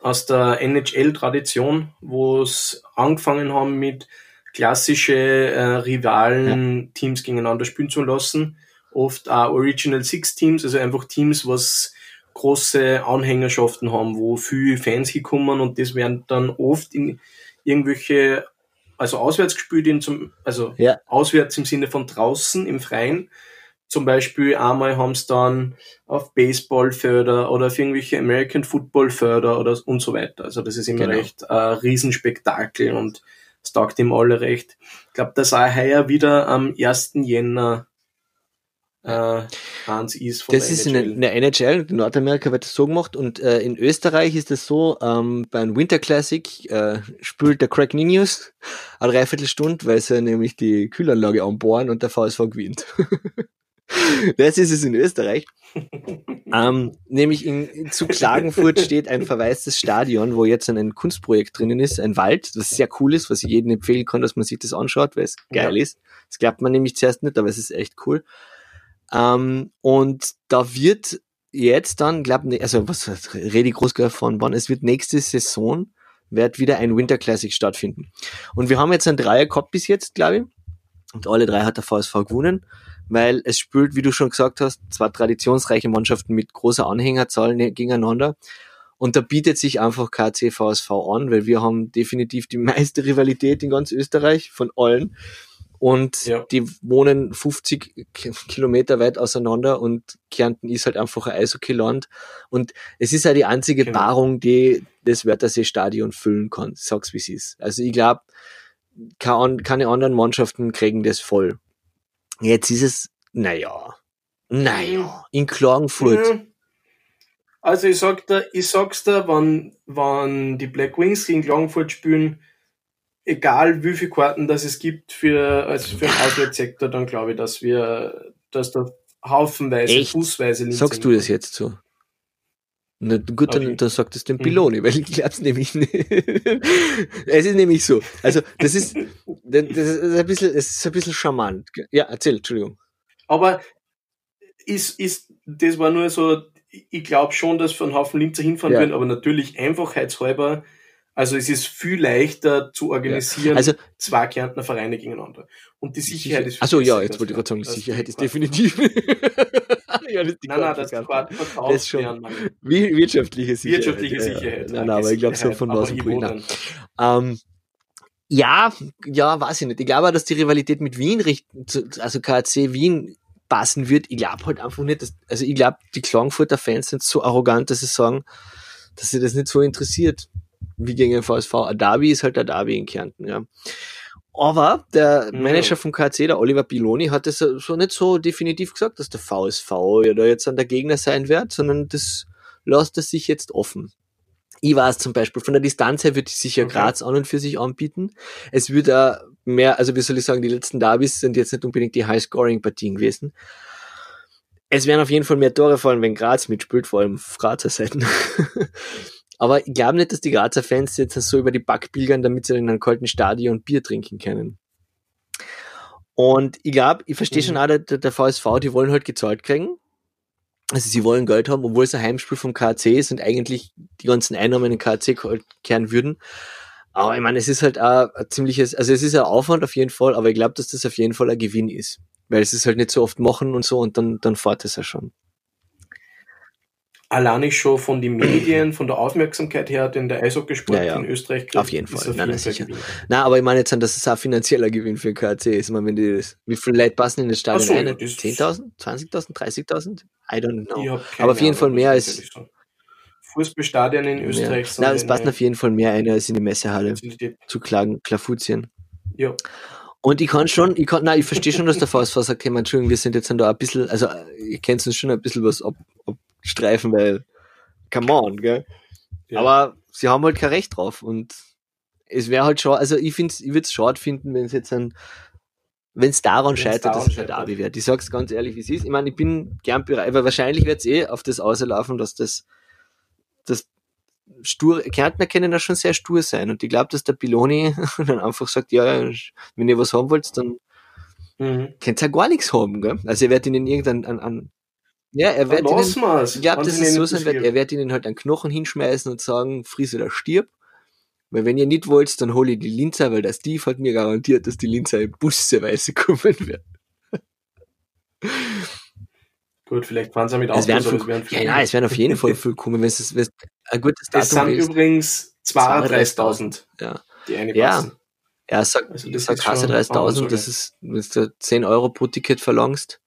aus der NHL-Tradition, wo es angefangen haben mit klassische äh, rivalen Teams gegeneinander spielen zu lassen. Oft auch Original Six Teams, also einfach Teams, was große Anhängerschaften haben, wo viele Fans hinkommen und das werden dann oft in irgendwelche, also auswärts gespielt, in zum, also Ja. auswärts im Sinne von draußen im Freien. Zum Beispiel einmal haben es dann auf Baseballförder oder auf irgendwelche American Football Förder oder und so weiter. Also das ist immer Genau. recht äh, Riesenspektakel und es taugt ihm alle recht. Ich glaube, dass auch heuer wieder am 1. Jänner äh, eins ist von Das ist in der, NHL. in der NHL, in Nordamerika wird das so gemacht und äh, in Österreich ist es so, ähm, beim Winter Classic äh, spült der Craig Ninius eine Dreiviertelstunde, weil sie nämlich die Kühlanlage anbohren und der VSV gewinnt. das ist es in Österreich. ähm, nämlich in, zu Klagenfurt steht ein verwaistes Stadion, wo jetzt ein Kunstprojekt drinnen ist, ein Wald, das sehr cool ist, was ich jedem empfehlen kann, dass man sich das anschaut, weil es geil ist. Das glaubt man nämlich zuerst nicht, aber es ist echt cool. Ähm, und da wird jetzt dann, glaub ne, also was rede ich groß von wann, es wird nächste Saison wird wieder ein Winter Classic stattfinden. Und wir haben jetzt ein Dreier gehabt bis jetzt, glaube ich. Und alle drei hat der VSV gewonnen, weil es spielt, wie du schon gesagt hast, zwei traditionsreiche Mannschaften mit großer Anhängerzahl ne- gegeneinander. Und da bietet sich einfach KC VSV an, weil wir haben definitiv die meiste Rivalität in ganz Österreich von allen. Und Ja. die wohnen 50 Ki- Kilometer weit auseinander und Kärnten ist halt einfach ein Eishockeyland. Und es ist ja die einzige Genau. Paarung, die das Wörthersee-Stadion füllen kann. Sag's wie es ist. Also ich glaube, keine anderen Mannschaften kriegen das voll. Jetzt ist es, naja, naja, in Klagenfurt. Ja. Also ich sag da, ich sag's da, wann, wann die Black Wings gegen Klagenfurt spielen, egal wie viele Karten das es gibt für, also für den Auswärtssektor, dann glaube ich, dass wir, dass da haufenweise, Echt? fußweise Linzer Sagst du das jetzt so? Na gut, dann, Okay. dann sagt es dem Mhm. Piloni, weil ich glaub's nämlich nicht. es ist nämlich so. Also, das ist, das ist ein bisschen, es ist ein bisschen charmant. Ja, erzähl, Entschuldigung. Aber ist, ist, das war nur so, ich glaube schon, dass wir einen Haufen Linzer hinfahren Ja. würden, aber natürlich einfachheitshalber, also es ist viel leichter zu organisieren, Also, zwei Kärntner Vereine gegeneinander. Und die Sicherheit ist viel Achso, ja, jetzt wollte ich gerade sagen, die Sicherheit ist definitiv. ja, das ist die Nein, nein, das Kartenverkauf. Quad Das verkauft schon. werden. Wirtschaftliche Sicherheit. Wirtschaftliche ja, ja. Sicherheit. Nein, nein, aber ich glaube so Sicherheit, von was. Ähm, ja, ja, weiß ich nicht. Ich glaube auch, dass die Rivalität mit Wien, also KC Wien, passen wird. Ich glaube halt einfach nicht, dass, also ich glaube, die Klagenfurter Fans sind so arrogant, dass sie sagen, dass sie das nicht so interessiert, wie gegen den VSV. Ein Derby ist halt ein Derby in Kärnten, ja. Aber der Ja. Manager vom KC, der Oliver Piloni, hat es so nicht so definitiv gesagt, dass der VSV ja da jetzt an der Gegner sein wird, sondern das lässt es sich jetzt offen. Ich weiß zum Beispiel, von der Distanz her würde ich sicher Okay. Graz an und für sich anbieten. Es würde auch mehr, also wie soll ich sagen, die letzten Derbys sind jetzt nicht unbedingt die High-Scoring-Partien gewesen. Es werden auf jeden Fall mehr Tore fallen, wenn Graz mitspielt, vor allem auf Grazer Seiten. Aber ich glaube nicht, dass die Grazer Fans jetzt so über die Back pilgern, damit sie in einem kalten Stadion Bier trinken können. Und ich glaube, ich verstehe Mhm. schon auch, der, der VSV, die wollen halt gezahlt kriegen. Also sie wollen Geld haben, obwohl es ein Heimspiel vom KC ist und eigentlich die ganzen Einnahmen in den KC ke- kehren würden. Aber ich meine, es ist halt auch ein ziemliches, also es ist ein Aufwand auf jeden Fall, aber ich glaube, dass das auf jeden Fall ein Gewinn ist. Weil es ist halt nicht so oft machen und so und dann, dann fährt es ja schon. Allein schon von den Medien, von der Aufmerksamkeit her, den der Eishockeysport Ja, ja. in Österreich kriegt, Auf jeden Fall. auf Nein, sicher. Gewinn. Na, aber ich meine jetzt, dass es auch ein finanzieller Gewinn für den KC ist. Ich meine, wenn die das, wie viele Leute passen in das Stadion so, rein? ja, das- 10.000? 20.000? 30.000? I don't know. Aber auf jeden Ahnung, Fall mehr als-. Fußballstadien in Österreich Ja. Nein, es passen auf jeden Fall mehr eine als in die Messehalle zu klagen, Klafuzien. Ja, Und ich kann schon, ich kann, nein, ich verstehe schon, dass der VSV sagt, hey, Entschuldigung, wir sind jetzt da ein bisschen, also, ich kenne uns schon ein bisschen was ab, abstreifen, weil, come on, gell? Ja. Aber sie haben halt kein Recht drauf und es wäre halt schon, also ich finde ich würde es schade finden, wenn es jetzt ein, wenn es daran Wenn's scheitert, dass es ein scheitert. Derby wird. Ich sag's ganz ehrlich, wie es ist. Ich meine, ich bin gern bereit, aber wahrscheinlich wird's eh auf das auslaufen, dass das, das stur, Kärntner können ja schon sehr stur sein und ich glaube, dass der Piloni dann einfach sagt, ja, wenn ihr was haben wollt, dann mhm. könnt ihr ja gar nichts haben, gell? Also er wird ihnen irgendein, an, an, ja, er wird ihnen, ich glaube, sie es so sein wird, er wird ihnen halt einen Knochen hinschmeißen und sagen, friss oder stirb. Weil wenn ihr nicht wollt, dann hole ich die Linzer, weil der Steve hat mir garantiert, dass die Linzer in busseweise kommen wird. Gut, vielleicht fahren sie mit Es Autos, werden aber viel, es werden ja, nein, es werden auf jeden Fall viel kommen, wenn es, wenn es ein gutes Es Datum sind ist. übrigens 32.000, Ja. die eine Ja. passen. Ja, sag, Also das sag ist schon Kasse 30.000, Ansage. das ist, wenn du 10 Euro pro Ticket verlangst,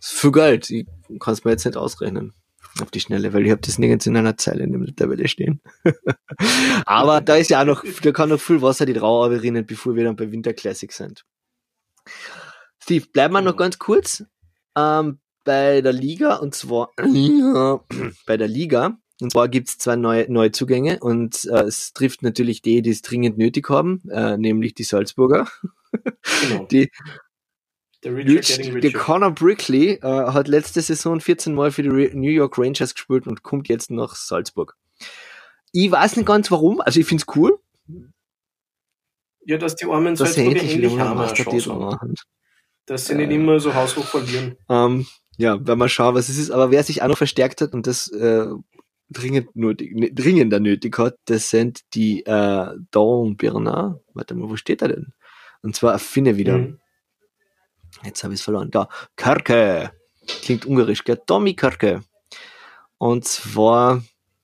ist viel Geld. Ich kann es mir jetzt nicht ausrechnen. Auf die Schnelle, weil ich habe das nirgends in einer Zeile in der Tabelle stehen. Aber da ist ja auch noch, da kann noch viel Wasser die Trauer rinnen, bevor wir dann bei Winter Classic sind. Steve, bleiben wir noch Genau. ganz kurz ähm, bei der Liga und zwar bei der Liga. Und zwar gibt's zwei neue Neuzugänge und äh, es trifft natürlich die, die es dringend nötig haben, äh, nämlich die Salzburger. Genau. Die, Rich, der. Connor Brickley äh, hat letzte Saison 14 Mal für die Re New York Rangers gespielt und kommt jetzt nach Salzburg. Ich weiß nicht ganz warum, also ich find's cool, Ja, dass die armen dass sie Salzburger endlich haben eine Chance. Dass sie nicht Äh. immer so haushoch verlieren. Ähm, ja, werden wir schauen, was es ist. Aber wer sich auch noch verstärkt hat und das äh, dringend nötig, ne, dringender nötig hat, das sind die äh, Dornbirner. Warte mal, wo steht er denn? Und zwar Finne wieder. Mhm. Jetzt habe ich es verloren. Da. Körke. Klingt ungarisch, gell? Tommy Körke. Und zwar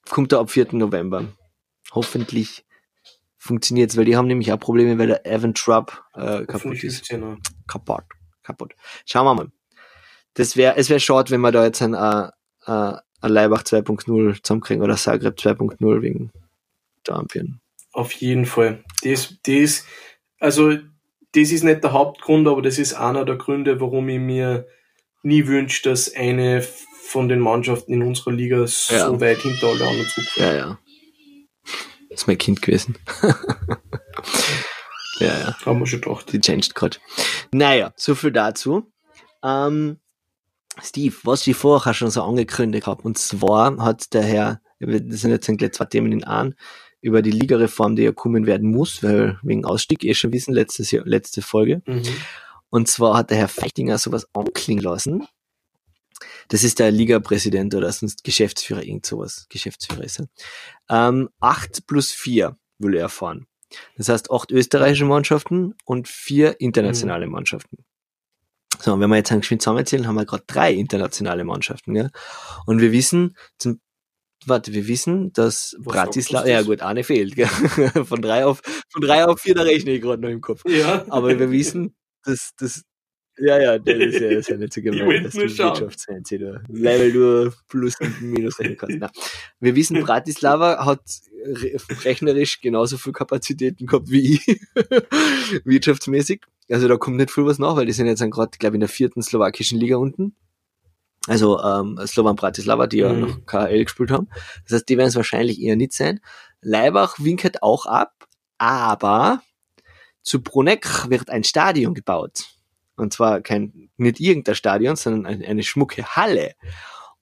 kommt er ab 4. November. Hoffentlich funktioniert's, weil die haben nämlich auch Probleme, weil der Evan Trapp äh, kaputt ist kaputt. Kaputt. Schauen wir mal. Das wäre, es wäre schade, wenn wir da jetzt ein, äh, äh, ein Leibach 2.0 zusammenkriegen oder Zagreb 2.0 wegen Champion. Auf jeden Fall. Das, das, also, das ist nicht der Hauptgrund, aber das ist einer der Gründe, warum ich mir nie wünsche, dass eine von den Mannschaften in unserer Liga so Ja. weit hinter alle anderen zurückfällt. Ja, ja. Das ist mein Kind gewesen. ja, ja. Haben wir schon gedacht. Die changed gerade. Naja, so viel dazu. Ähm, Steve, was ich vorher schon so angekündigt habe, und zwar hat der Herr, das sind jetzt gleich zwei Themen in an, über die Ligareform, die ja kommen werden muss, weil wegen Ausstieg eh schon wissen, letztes Jahr, letzte Folge. Mhm. Und zwar hat der Herr Feichtinger sowas anklingen lassen. Das ist der Liga-Präsident oder sonst Geschäftsführer, irgend sowas. Geschäftsführer ist er. Ähm, 8 plus 4 will er fahren. Das heißt, acht österreichische Mannschaften und vier internationale Mannschaften. So, und wenn wir jetzt einen geschwind zusammenzählen, haben wir gerade drei internationale Mannschaften. Ja? Und wir wissen, zum, warte, wir wissen, dass Bratislava, ja gut, eine fehlt. Gell? Von drei auf, von drei auf vier, da rechne ich gerade noch im Kopf. Ja. Aber wir wissen, dass das ja, ja, das ist ja, das ist ja nicht so Ich gemein, wollte dass nur du. Wirtschaftsfancy, du, weil du Plus und Minus rechnen kannst. Na, wir wissen, Bratislava hat re rechnerisch genauso viel Kapazitäten gehabt wie ich, wirtschaftsmäßig. Also da kommt nicht viel was nach, weil die sind jetzt gerade, glaube ich, in der vierten slowakischen Liga unten. Also ähm, Slovan Bratislava, die ja Mhm. noch KHL gespielt haben. Das heißt, die werden es wahrscheinlich eher nicht sein. Leibach winkert auch ab, aber zu Bruneck wird ein Stadion gebaut. Und zwar kein, nicht irgendein Stadion, sondern eine, eine schmucke Halle.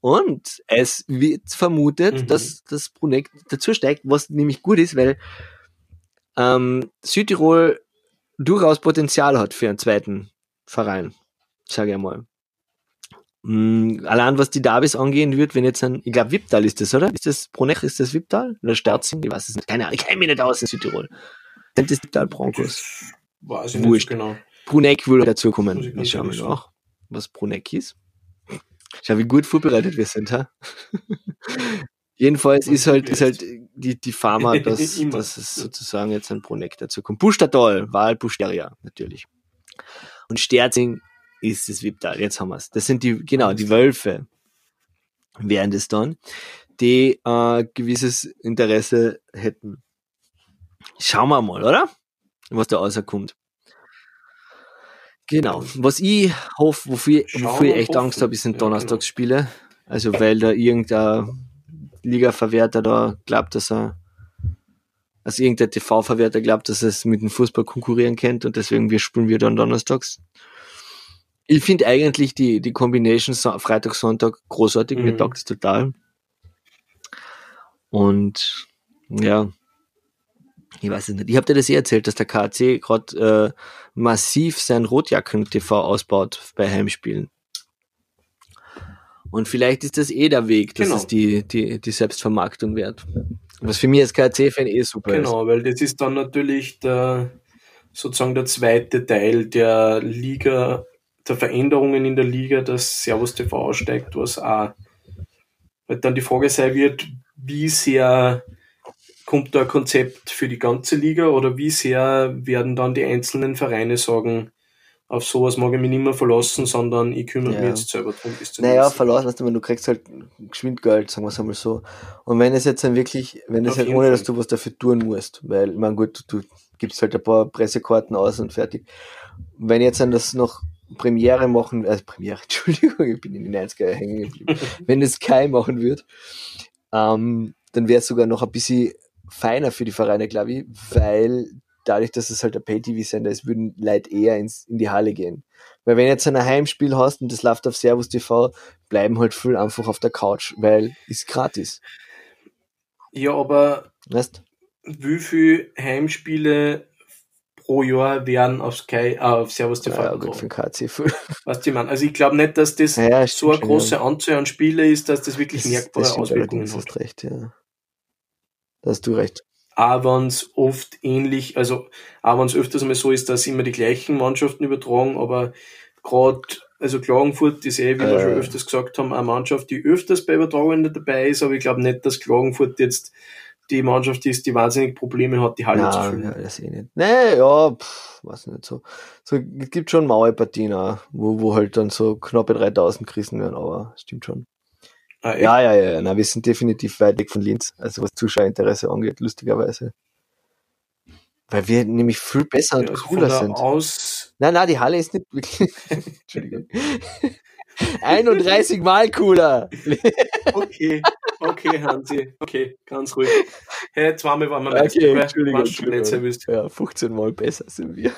Und es wird vermutet, Mhm. dass das Bruneck dazu steigt, was nämlich gut ist, weil ähm, Südtirol durchaus Potenzial hat für einen zweiten Verein, sage ich einmal. Mm, allein was die Davis angehen wird, wenn jetzt ein, ich glaube Wipptal ist das, oder? Ist das Bruneck, ist das Wipptal? Oder Sterzing? Ich weiß es nicht. Keine Ahnung, ich kenne mich nicht aus in Südtirol. Sind das Wipptal Broncos? Weiß ich nicht Wurscht. so genau. Bruneck will Muss dazukommen. ich Ich ganz schau mal ehrlich nach, was Bruneck ist. Schau, wie gut vorbereitet wir sind, ha? Jedenfalls ist halt, ist halt die, die Pharma, dass, dass es sozusagen jetzt ein Bruneck dazu kommt. Bustatol, Wahl Busteria, natürlich. Und Sterzing ist das Wipptal. Jetzt haben wir's. Das sind die, genau, die Wölfe wären das dann, die äh, gewisses Interesse hätten. Schauen wir mal, oder? Was da rauskommt. Genau. Was ich hoffe, wofür, wofür ich echt hoffen. Angst habe, sind Ja, genau. Donnerstagsspiele. Also weil da irgendein Liga-Verwerter da glaubt, dass er also irgendein TV-Verwerter glaubt, dass es mit dem Fußball konkurrieren kennt und deswegen wir spielen wir dann donnerstags. Ich finde eigentlich die, die Combination Freitag, Sonntag großartig, mir Mhm. taugt es total. Und ja, ich weiß es nicht. Ich habe dir das eh erzählt, dass der KC gerade äh, massiv sein Rotjacken-TV ausbaut bei Heimspielen. Und vielleicht ist das eh der Weg, dass Genau. es die, die, die Selbstvermarktung wird. Was für mich als KC-Fan eh super ist. Genau, weil das ist dann natürlich der, sozusagen der zweite Teil der Liga, der Veränderungen in der Liga, dass Servus TV aussteigt, was auch weil dann die Frage sein wird, wie sehr kommt da ein Konzept für die ganze Liga oder wie sehr werden dann die einzelnen Vereine sagen, auf sowas mag ich mich nicht mehr verlassen, sondern ich kümmere Ja. mich jetzt selber drum. Bis zum Naja, nächsten. verlassen hast du, du kriegst halt geschwind Geld, sagen wir es einmal so. Und wenn es jetzt dann wirklich, wenn es halt ohne, dass du was dafür tun musst, weil, ich meine, gut, du gibst halt ein paar Pressekarten aus und fertig. Wenn jetzt dann das noch Premiere machen, äh, Premiere, Entschuldigung, ich bin in die 90er hängen geblieben. wenn es Sky machen wird, ähm, dann wäre es sogar noch ein bisschen feiner für die Vereine, glaube ich, weil dadurch, dass es halt ein Pay-TV-Sender ist, würden Leute eher ins, in die Halle gehen. Weil wenn jetzt ein Heimspiel hast und das läuft auf Servus TV, bleiben halt viel einfach auf der Couch, weil ist gratis. Ja, aber Weißt? wie viele Heimspiele pro Jahr werden auf Sky, äh, auf Servus TV Ja, gut, für KC viel. Weißt du, ich meine, also ich glaube nicht, dass das Ja, so eine große. Anzahl an Spiele ist, dass das wirklich Das- merkbare das Auswirkungen hat. hast recht, ja. Da hast du recht. Auch wenn es oft ähnlich, also auch wenn es öfters mal so ist, dass immer die gleichen Mannschaften übertragen, aber gerade, also Klagenfurt ist eh, wie wir Äh. schon öfters gesagt haben, eine Mannschaft, die öfters bei Übertragungen dabei ist, aber ich glaube nicht, dass Klagenfurt jetzt die Mannschaft ist, die wahnsinnig Probleme hat, die Halle zu Ja, füllen. ja, das eh nicht. Nee, ja, pff, weiß nicht so. So, es gibt schon Mauerpartien auch, wo, wo halt dann so knappe 3000 gerissen werden, aber stimmt schon. Ah, echt? Ja, ja, ja, na, wir sind definitiv weit weg von Linz, also was Zuschauerinteresse angeht, lustigerweise. Weil wir nämlich viel besser und Ja, also cooler sind. Aus, Nein, nein, die Halle ist nicht wirklich. Entschuldigung. 31 Mal cooler. Okay, okay, Hansi, okay, ganz ruhig. Hey, zweimal waren wir Okay, Meister, gell? Entschuldigung, wüsst. Ja, 15 Mal besser sind wir.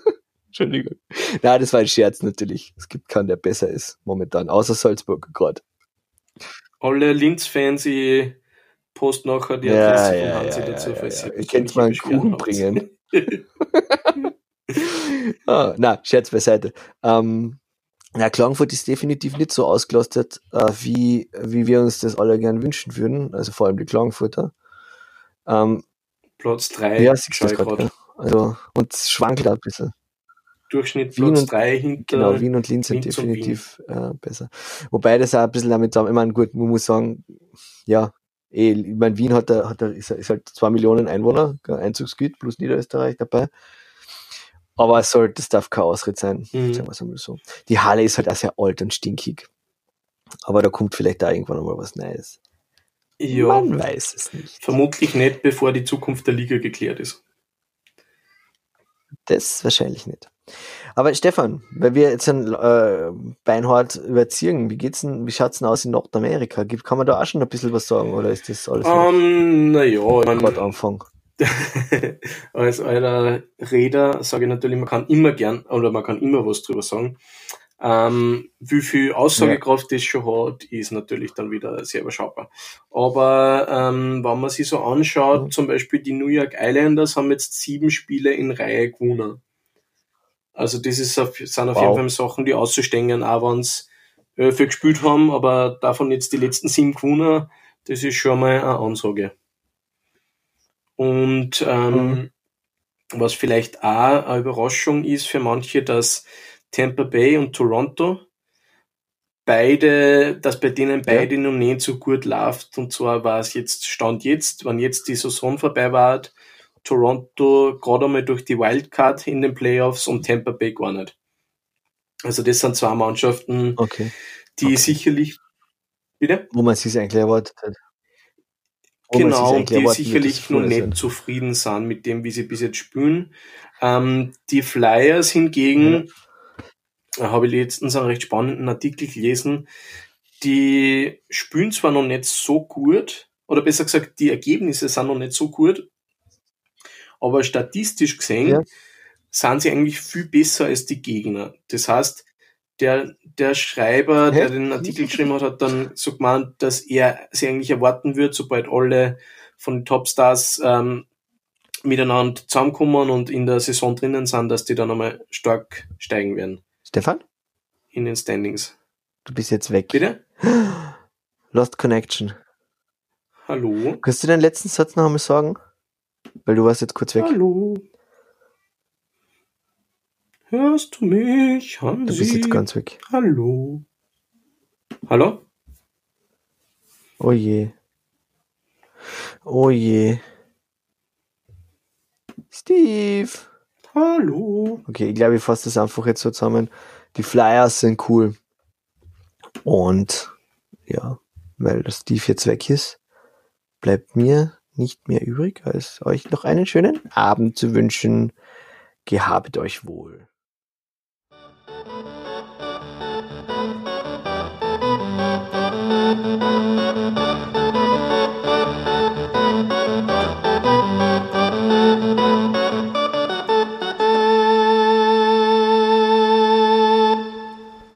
Entschuldigung. Nein, das war ein Scherz natürlich. Es gibt keinen, der besser ist momentan, außer Salzburg gerade. Alle Linz-Fans, ich post nachher die Ja, Adresse ja, von Hansi ja, dazu, ja, falls ja, ihr ja. Könnt mal einen Kuchen bringen. ah, na, Scherz beiseite. Ähm, ja, Klagenfurt ist definitiv nicht so ausgelastet, äh, wie, wie wir uns das alle gern wünschen würden. Also vor allem die Klagenfurter. Ähm, Platz 3, ja, siehst das gerade. Ja. Also, und es schwankt auch ein bisschen. Durchschnitt Wien Platz und- 3 hinter. Genau, Wien und Linz sind Linz definitiv äh, besser. Wobei das auch ein bisschen damit zusammen, ich meine, gut, man muss sagen, ja, eh, ich meine, Wien hat, da, hat da, ist, ist halt zwei Millionen Einwohner, Einzugsgebiet plus Niederösterreich dabei. Aber es soll, das darf kein Ausritt sein, Mhm. sagen wir es einmal so. Die Halle ist halt auch sehr alt und stinkig. Aber da kommt vielleicht da irgendwann mal was Neues. Ja, Man weiß es nicht. vermutlich nicht, bevor die Zukunft der Liga geklärt ist. Das wahrscheinlich nicht. Aber Stefan, weil wir jetzt ein äh, beinhart überziehen, wie geht's denn, wie schaut's denn aus in Nordamerika? Kann man da auch schon ein bisschen was sagen oder ist das alles noch Ähm, naja, gerade Anfang? als alter Räder sage ich natürlich, man kann immer gern oder man kann immer was drüber sagen. Ähm, wie viel Aussagekraft das schon hat, ist natürlich dann wieder sehr überschaubar. Aber ähm, wenn man sich so anschaut, Mhm. zum Beispiel die New York Islanders haben jetzt sieben Spiele in Reihe gewonnen. Also das ist auf, sind auf Wow. jeden Fall Sachen, die auszustehen, auch wenn sie äh, viel gespielt haben, aber davon jetzt die letzten sieben gewonnen, das ist schon mal eine Ansage. Und ähm, Mhm. was vielleicht auch eine Überraschung ist für manche, dass Tampa Bay und Toronto beide, dass bei denen beide noch nicht so gut läuft. Und zwar war es jetzt, Stand jetzt, wenn jetzt die Saison vorbei war, Toronto gerade einmal durch die Wildcard in den Playoffs und Tampa Bay gar nicht. Also das sind zwei Mannschaften, Okay. die Okay. sicherlich, bitte? Wo man sich eigentlich erwartet hat. Genau, die sicherlich noch nicht zufrieden sind mit dem, wie sie bis jetzt spielen. Ähm, die Flyers hingegen, da habe ich letztens einen recht spannenden Artikel gelesen, die spielen zwar noch nicht so gut, oder besser gesagt, die Ergebnisse sind noch nicht so gut, aber statistisch gesehen Ja. sind sie eigentlich viel besser als die Gegner. Das heißt, der, der Schreiber, der Hä? den Artikel geschrieben hat, hat dann so gemeint, dass er sie eigentlich erwarten wird, sobald alle von den Topstars ähm, miteinander zusammenkommen und in der Saison drinnen sind, dass die dann einmal stark steigen werden Stefan, in den Standings. du bist jetzt weg. Bitte? Lost Connection. Hallo? Kannst du deinen letzten Satz noch einmal sagen? Weil du warst jetzt kurz weg. Hallo? Hörst du mich, Hansi? Du bist jetzt ganz weg. Hallo? Hallo? Oh je. Oh je. Steve. Hallo? Okay, ich glaube, ich fasse das einfach jetzt so zusammen. Die Flyers sind cool. Und ja, weil der Steve jetzt weg ist, bleibt mir nicht mehr übrig, als euch noch einen schönen Abend zu wünschen. Gehabet euch wohl.